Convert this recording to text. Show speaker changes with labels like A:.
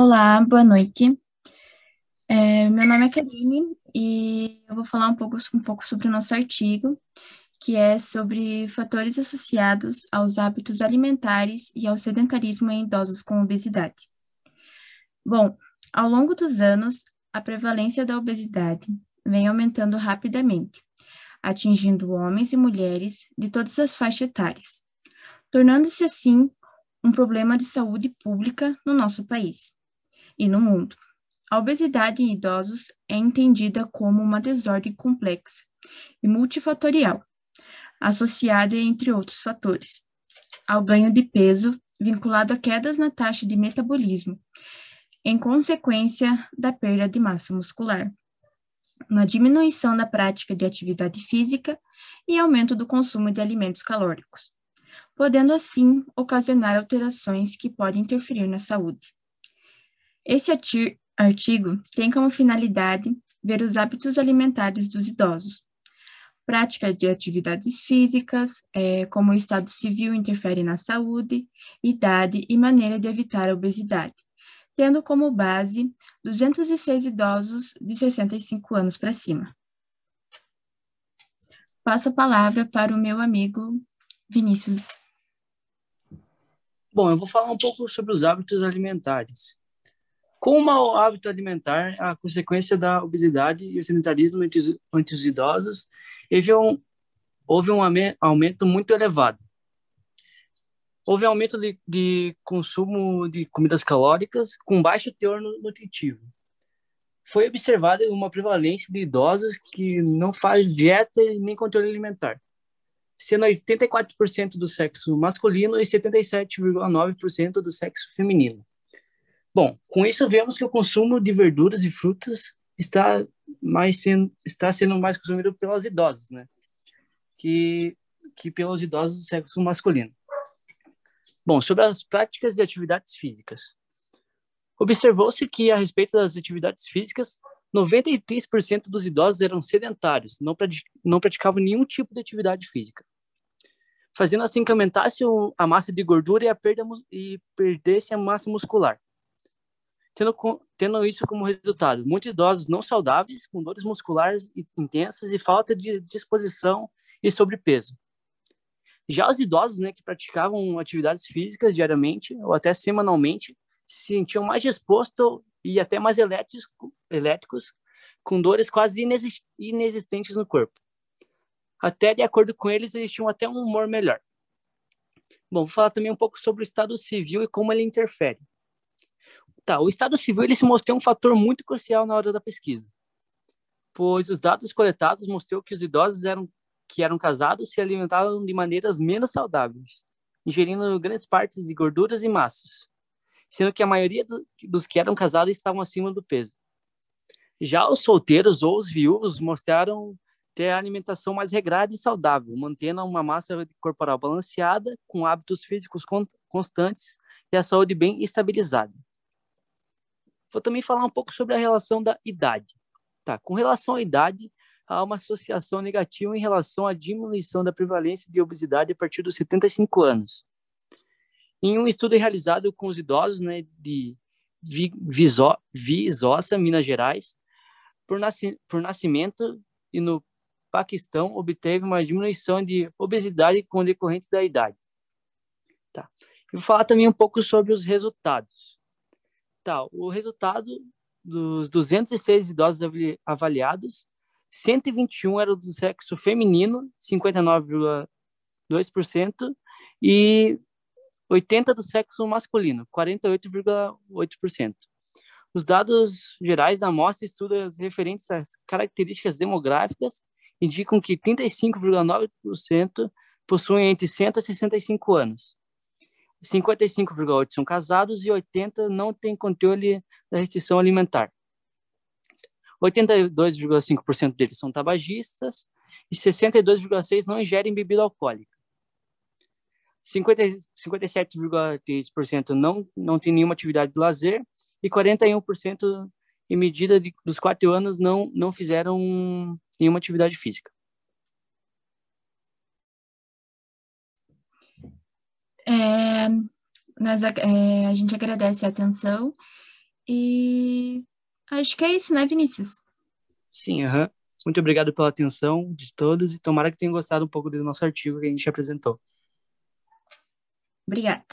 A: Olá, boa noite. É, meu nome é Karine e eu vou falar um pouco, um pouco sobre o nosso artigo, que é sobre fatores associados aos hábitos alimentares e ao sedentarismo em idosos com obesidade. Bom, ao longo dos anos, a prevalência da obesidade vem aumentando rapidamente, atingindo homens e mulheres de todas as faixas etárias, tornando-se assim um problema de saúde pública no nosso país e no mundo. A obesidade em idosos é entendida como uma desordem complexa e multifatorial, associada, entre outros fatores, ao ganho de peso vinculado a quedas na taxa de metabolismo, em consequência da perda de massa muscular, na diminuição da prática de atividade física e aumento do consumo de alimentos calóricos, podendo assim ocasionar alterações que podem interferir na saúde. Esse artigo tem como finalidade ver os hábitos alimentares dos idosos, prática de atividades físicas, é, como o estado civil interfere na saúde, idade e maneira de evitar a obesidade, tendo como base 206 idosos de 65 anos para cima. Passo a palavra para o meu amigo Vinícius.
B: Bom, eu vou falar um pouco sobre os hábitos alimentares. Com o mau hábito alimentar, a consequência da obesidade e o sedentarismo entre os, entre os idosos, houve um, houve um aumento muito elevado. Houve aumento de, de consumo de comidas calóricas com baixo teor nutritivo. Foi observada uma prevalência de idosos que não faz dieta nem controle alimentar, sendo 84% do sexo masculino e 77,9% do sexo feminino. Bom, com isso vemos que o consumo de verduras e frutas está mais sendo, está sendo mais consumido pelas idosas, né? Que, que pelos idosos do sexo masculino. Bom, sobre as práticas de atividades físicas. Observou-se que, a respeito das atividades físicas, 93% dos idosos eram sedentários, não, não praticavam nenhum tipo de atividade física, fazendo assim que aumentasse a massa de gordura e, a perda, e perdesse a massa muscular tendo, tendo isso como resultado muitos idosos não saudáveis, com dores musculares intensas e falta de disposição e sobrepeso. Já os idosos né, que praticavam atividades físicas diariamente ou até semanalmente se sentiam mais dispostos e até mais elétricos, elétricos com dores quase inexistentes no corpo. Até de acordo com eles, eles tinham até um humor melhor. Bom, vou falar também um pouco sobre o estado civil e como ele interfere. Tá, o Estado Civil ele se mostrou um fator muito crucial na hora da pesquisa, pois os dados coletados mostrou que os idosos eram, que eram casados se alimentavam de maneiras menos saudáveis, ingerindo grandes partes de gorduras e massas, sendo que a maioria do, dos que eram casados estavam acima do peso. Já os solteiros ou os viúvos mostraram ter a alimentação mais regrada e saudável, mantendo uma massa corporal balanceada, com hábitos físicos constantes e a saúde bem estabilizada. Vou também falar um pouco sobre a relação da idade. Tá, com relação à idade, há uma associação negativa em relação à diminuição da prevalência de obesidade a partir dos 75 anos. Em um estudo realizado com os idosos né, de Viçosa, Minas Gerais, por, nasci por nascimento e no Paquistão, obteve uma diminuição de obesidade com decorrente da idade. Tá. Eu vou falar também um pouco sobre os resultados o resultado dos 206 idosos avaliados, 121 eram do sexo feminino, 59,2%, e 80 do sexo masculino, 48,8%. Os dados gerais da amostra estudam referentes às características demográficas indicam que 35,9% possuem entre 100 e 65 anos, 55,8% são casados e 80% não têm controle da restrição alimentar. 82,5% deles são tabagistas e 62,6% não ingerem bebida alcoólica. 57,3% não, não tem nenhuma atividade de lazer e 41% em medida de, dos quatro anos não, não fizeram nenhuma atividade física.
A: É, nós, é, a gente agradece a atenção E acho que é isso, né, Vinícius?
B: Sim, aham. Uhum. Muito obrigado pela atenção de todos e tomara que tenham gostado um pouco do nosso artigo que a gente apresentou.
A: Obrigada.